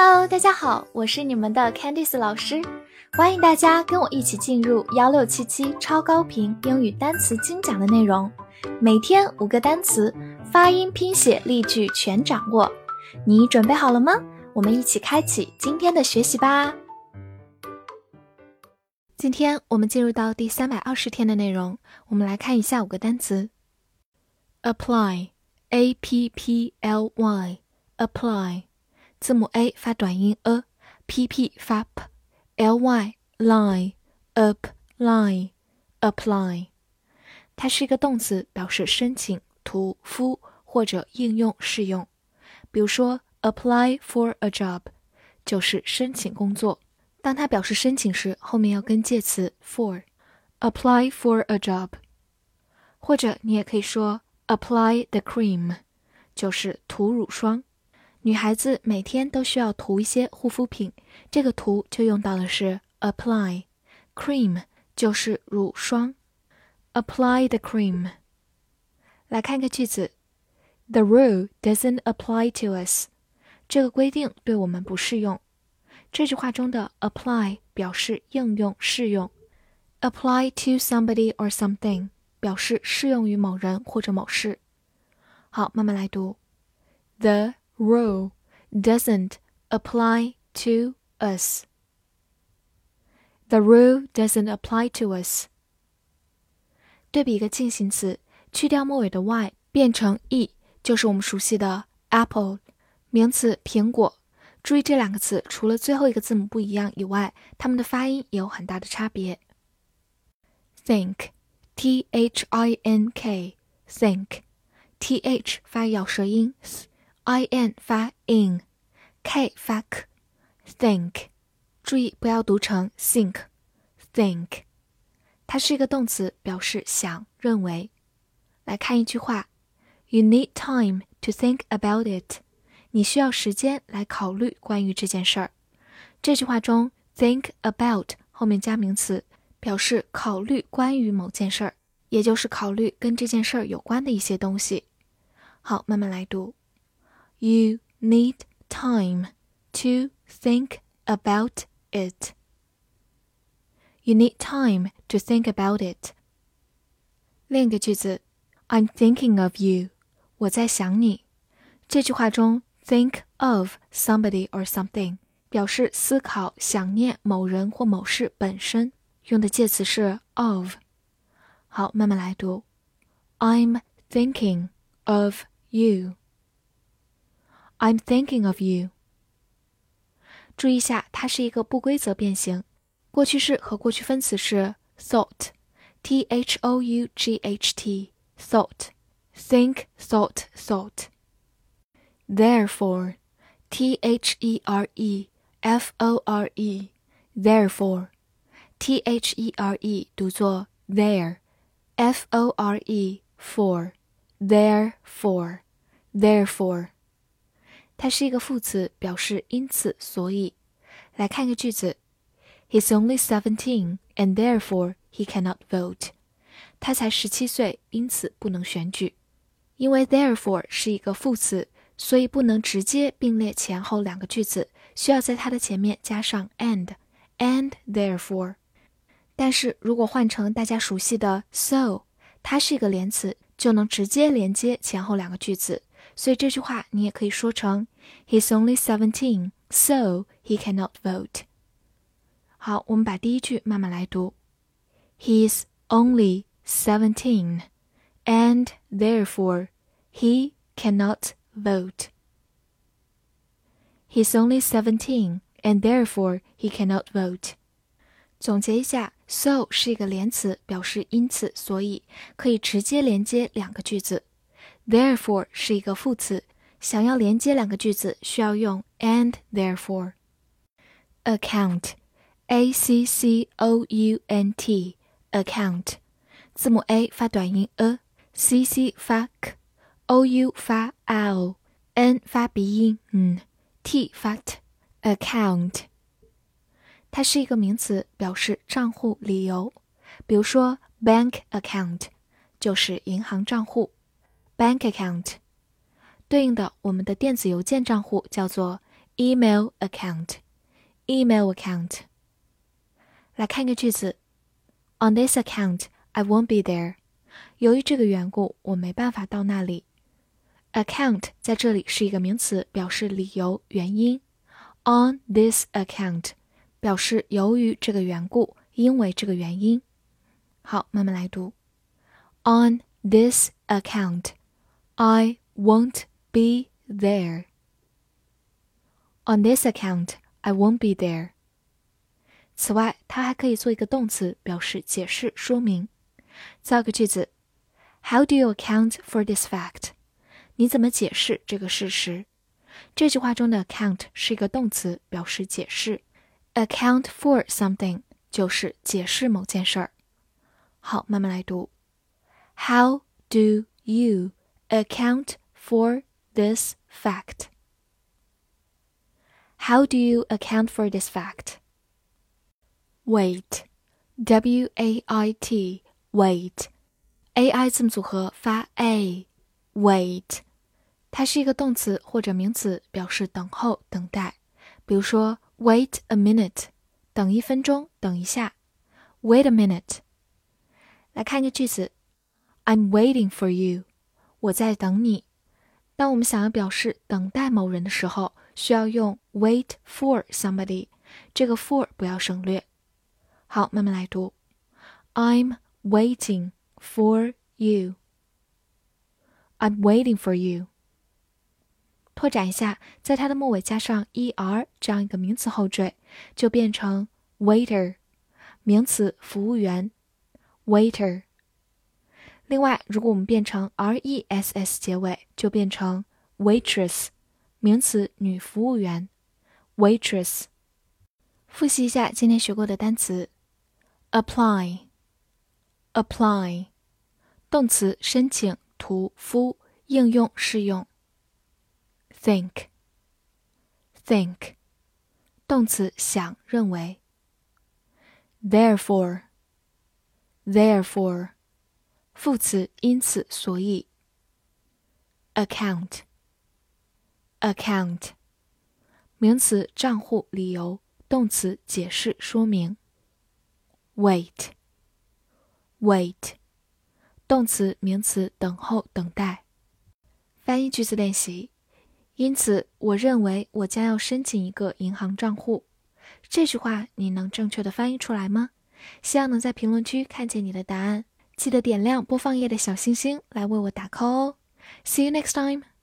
Hello，大家好，我是你们的 Candice 老师，欢迎大家跟我一起进入幺六七七超高频英语单词精讲的内容，每天五个单词，发音、拼写、例句全掌握，你准备好了吗？我们一起开启今天的学习吧。今天我们进入到第三百二十天的内容，我们来看一下五个单词：apply，a p p l y，apply。字母 a 发短音 a，p p 发 p，l y line，apply，apply，它是一个动词，表示申请、涂敷或者应用、适用。比如说，apply for a job 就是申请工作。当它表示申请时，后面要跟介词 for，apply for a job。或者你也可以说 apply the cream，就是涂乳霜。女孩子每天都需要涂一些护肤品，这个涂就用到的是 apply，cream 就是乳霜，apply the cream。来看个句子，The rule doesn't apply to us。这个规定对我们不适用。这句话中的 apply 表示应用、适用，apply to somebody or something 表示适用于某人或者某事。好，慢慢来读，the。rule doesn't apply to us. The rule doesn't apply to us. 对比一个进行词，去掉末尾的 y，变成 e，就是我们熟悉的 apple，名词苹果。注意这两个词，除了最后一个字母不一样以外，它们的发音也有很大的差别。Think, t h i n k, think, t h 发咬舌音。I n 发 in，k 发 k，think，注意不要读成 think，think，它是一个动词，表示想、认为。来看一句话：You need time to think about it。你需要时间来考虑关于这件事儿。这句话中，think about 后面加名词，表示考虑关于某件事儿，也就是考虑跟这件事儿有关的一些东西。好，慢慢来读。You need time to think about it. You need time to think about it. I'm thinking of you. 我在想你。这句话中, think of somebody or something 表示思考、想念某人或某事本身，用的介词是 of。好，慢慢来读。I'm thinking of you. I'm thinking of you。注意一下，它是一个不规则变形，过去式和过去分词是 thought，t h o u g h t，thought，think thought thought。Therefore，t h e r e f o r e，therefore，t h e r e 读作 there，f o r e therefore. 它是一个副词，表示因此所以。来看个句子：He's only seventeen, and therefore he cannot vote。他才十七岁，因此不能选举。因为 therefore 是一个副词，所以不能直接并列前后两个句子，需要在它的前面加上 and，and therefore。但是如果换成大家熟悉的 so，它是一个连词，就能直接连接前后两个句子。所以这句话你也可以说成 He's only seventeen, so he cannot vote。好，我们把第一句慢慢来读：He's only seventeen, and therefore he cannot vote. He's only seventeen, and therefore he cannot vote. 总结一下，so 是一个连词，表示因此、所以，可以直接连接两个句子。Therefore 是一个副词，想要连接两个句子，需要用 and therefore。Account，a c c o u n t，account，字母 a 发短音 a，c c 发 k，o u 发 l，n 发鼻音嗯，t 发 t，account。它是一个名词，表示账户、理由。比如说 bank account 就是银行账户。Bank account，对应的我们的电子邮件账户叫做 email account，email account。来看一个句子：On this account, I won't be there。由于这个缘故，我没办法到那里。account 在这里是一个名词，表示理由、原因。On this account 表示由于这个缘故，因为这个原因。好，慢慢来读。On this account, I won't be there. On this account, I won't be there. 此外，它还可以做一个动词，表示解释、说明。造个句子：How do you account for this fact？你怎么解释这个事实？这句话中的 account 是一个动词，表示解释；account for something 就是解释某件事儿。好，慢慢来读。How do you account for this fact? How do you account for this fact? Wait, W A I T, wait, A I 字母组合发 a，wait，它是一个动词或者名词，表示等候、等待。比如说，wait a minute，等一分钟，等一下。Wait a minute，来看一个句子，I'm waiting for you。我在等你。当我们想要表示等待某人的时候，需要用 wait for somebody，这个 for 不要省略。好，慢慢来读。I'm waiting for you. I'm waiting for you. 拓展一下，在它的末尾加上 er 这样一个名词后缀，就变成 waiter，名词，服务员。waiter。另外，如果我们变成 r-e-s-s 结尾，就变成 waitress，名词，女服务员。waitress。复习一下今天学过的单词：apply，apply，动词，申请、涂敷、应用、适用。think，think，动词，想、认为。therefore，therefore。副词，因此，所以。Account，account，名词，账户、理由；动词，解释、说明。Wait，wait，动词、名词，等候、等待。翻译句子练习。因此，我认为我将要申请一个银行账户。这句话你能正确的翻译出来吗？希望能在评论区看见你的答案，记得点亮播放页的小星星来为我打 call 哦。See you next time.